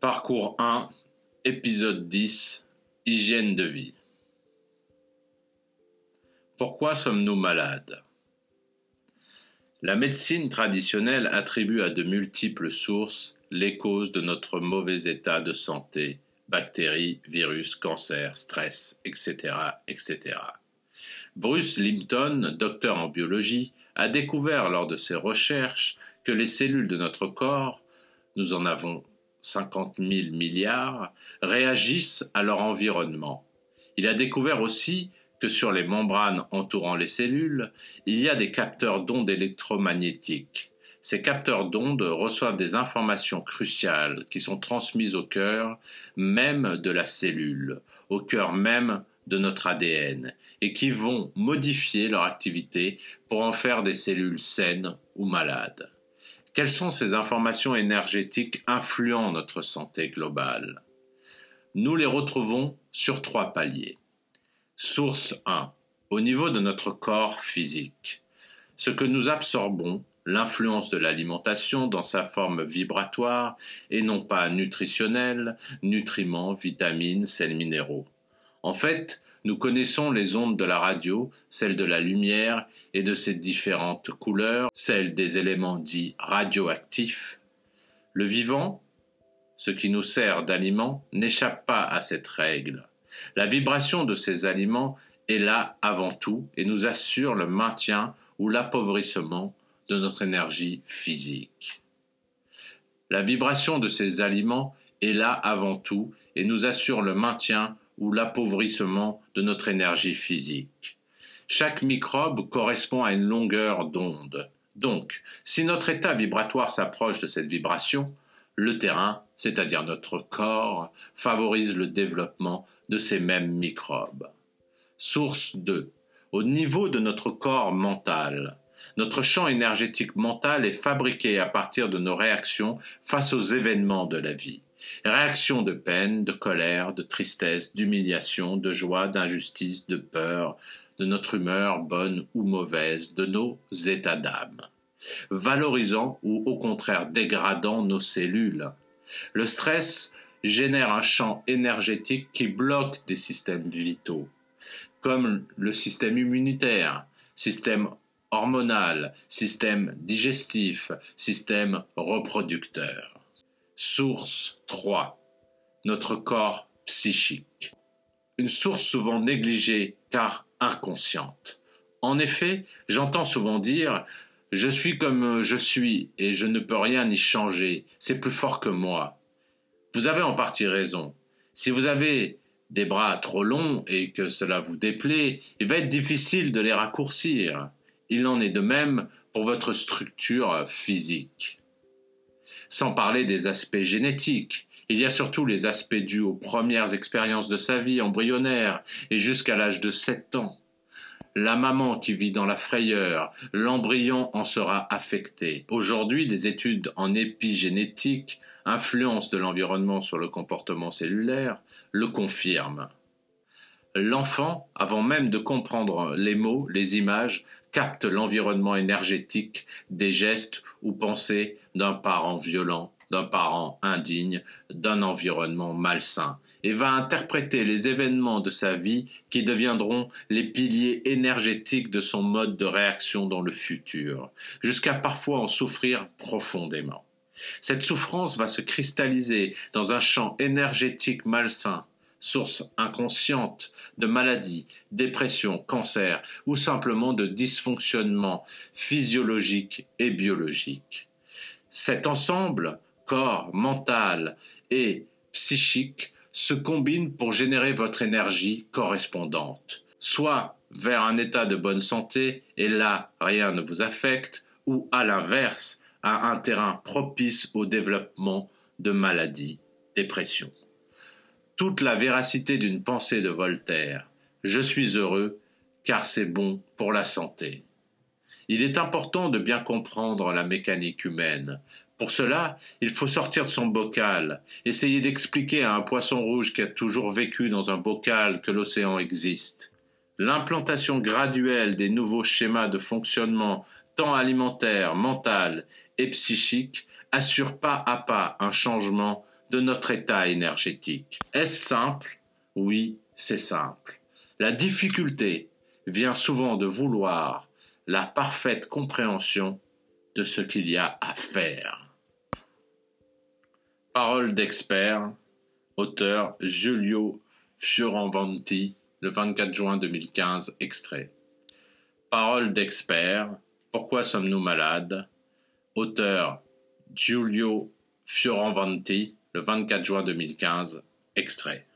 Parcours 1, épisode 10, Hygiène de vie. Pourquoi sommes-nous malades? La médecine traditionnelle attribue à de multiples sources les causes de notre mauvais état de santé, bactéries, virus, cancer, stress, etc., etc. Bruce Limpton, docteur en biologie, a découvert lors de ses recherches que les cellules de notre corps, nous en avons 50 000 milliards, réagissent à leur environnement. Il a découvert aussi que sur les membranes entourant les cellules, il y a des capteurs d'ondes électromagnétiques. Ces capteurs d'ondes reçoivent des informations cruciales qui sont transmises au cœur même de la cellule, au cœur même de notre ADN, et qui vont modifier leur activité pour en faire des cellules saines ou malades. Quelles sont ces informations énergétiques influant notre santé globale? Nous les retrouvons sur trois paliers. Source 1. Au niveau de notre corps physique. Ce que nous absorbons, l'influence de l'alimentation dans sa forme vibratoire et non pas nutritionnelle, nutriments, vitamines, sels minéraux. En fait, nous connaissons les ondes de la radio, celles de la lumière et de ses différentes couleurs, celles des éléments dits radioactifs. Le vivant, ce qui nous sert d'aliment, n'échappe pas à cette règle. La vibration de ces aliments est là avant tout et nous assure le maintien ou l'appauvrissement de notre énergie physique. La vibration de ces aliments est là avant tout et nous assure le maintien ou l'appauvrissement de notre énergie physique. Chaque microbe correspond à une longueur d'onde. Donc, si notre état vibratoire s'approche de cette vibration, le terrain, c'est-à-dire notre corps, favorise le développement de ces mêmes microbes. Source 2. Au niveau de notre corps mental, notre champ énergétique mental est fabriqué à partir de nos réactions face aux événements de la vie. Réactions de peine, de colère, de tristesse, d'humiliation, de joie, d'injustice, de peur, de notre humeur bonne ou mauvaise, de nos états d'âme, valorisant ou au contraire dégradant nos cellules. Le stress génère un champ énergétique qui bloque des systèmes vitaux, comme le système immunitaire, système hormonal, système digestif, système reproducteur. Source 3. Notre corps psychique. Une source souvent négligée car inconsciente. En effet, j'entends souvent dire Je suis comme je suis et je ne peux rien y changer, c'est plus fort que moi. Vous avez en partie raison. Si vous avez des bras trop longs et que cela vous déplaît, il va être difficile de les raccourcir. Il en est de même pour votre structure physique. Sans parler des aspects génétiques, il y a surtout les aspects dus aux premières expériences de sa vie embryonnaire et jusqu'à l'âge de 7 ans. La maman qui vit dans la frayeur, l'embryon en sera affecté. Aujourd'hui, des études en épigénétique, influence de l'environnement sur le comportement cellulaire, le confirment. L'enfant, avant même de comprendre les mots, les images, capte l'environnement énergétique des gestes ou pensées d'un parent violent, d'un parent indigne, d'un environnement malsain, et va interpréter les événements de sa vie qui deviendront les piliers énergétiques de son mode de réaction dans le futur, jusqu'à parfois en souffrir profondément. Cette souffrance va se cristalliser dans un champ énergétique malsain, source inconsciente de maladies, dépression, cancer ou simplement de dysfonctionnements physiologiques et biologiques. Cet ensemble, corps, mental et psychique, se combine pour générer votre énergie correspondante, soit vers un état de bonne santé et là rien ne vous affecte, ou à l'inverse, à un terrain propice au développement de maladies, dépression toute la véracité d'une pensée de Voltaire. Je suis heureux car c'est bon pour la santé. Il est important de bien comprendre la mécanique humaine. Pour cela, il faut sortir de son bocal, essayer d'expliquer à un poisson rouge qui a toujours vécu dans un bocal que l'océan existe. L'implantation graduelle des nouveaux schémas de fonctionnement, tant alimentaire, mental et psychique, assure pas à pas un changement de notre état énergétique. Est-ce simple? Oui, c'est simple. La difficulté vient souvent de vouloir la parfaite compréhension de ce qu'il y a à faire. Parole d'expert, auteur Giulio Fioravanti, le 24 juin 2015, extrait. Parole d'expert, Pourquoi sommes-nous malades? Auteur Giulio Fioravanti, le 24 juin 2015, extrait.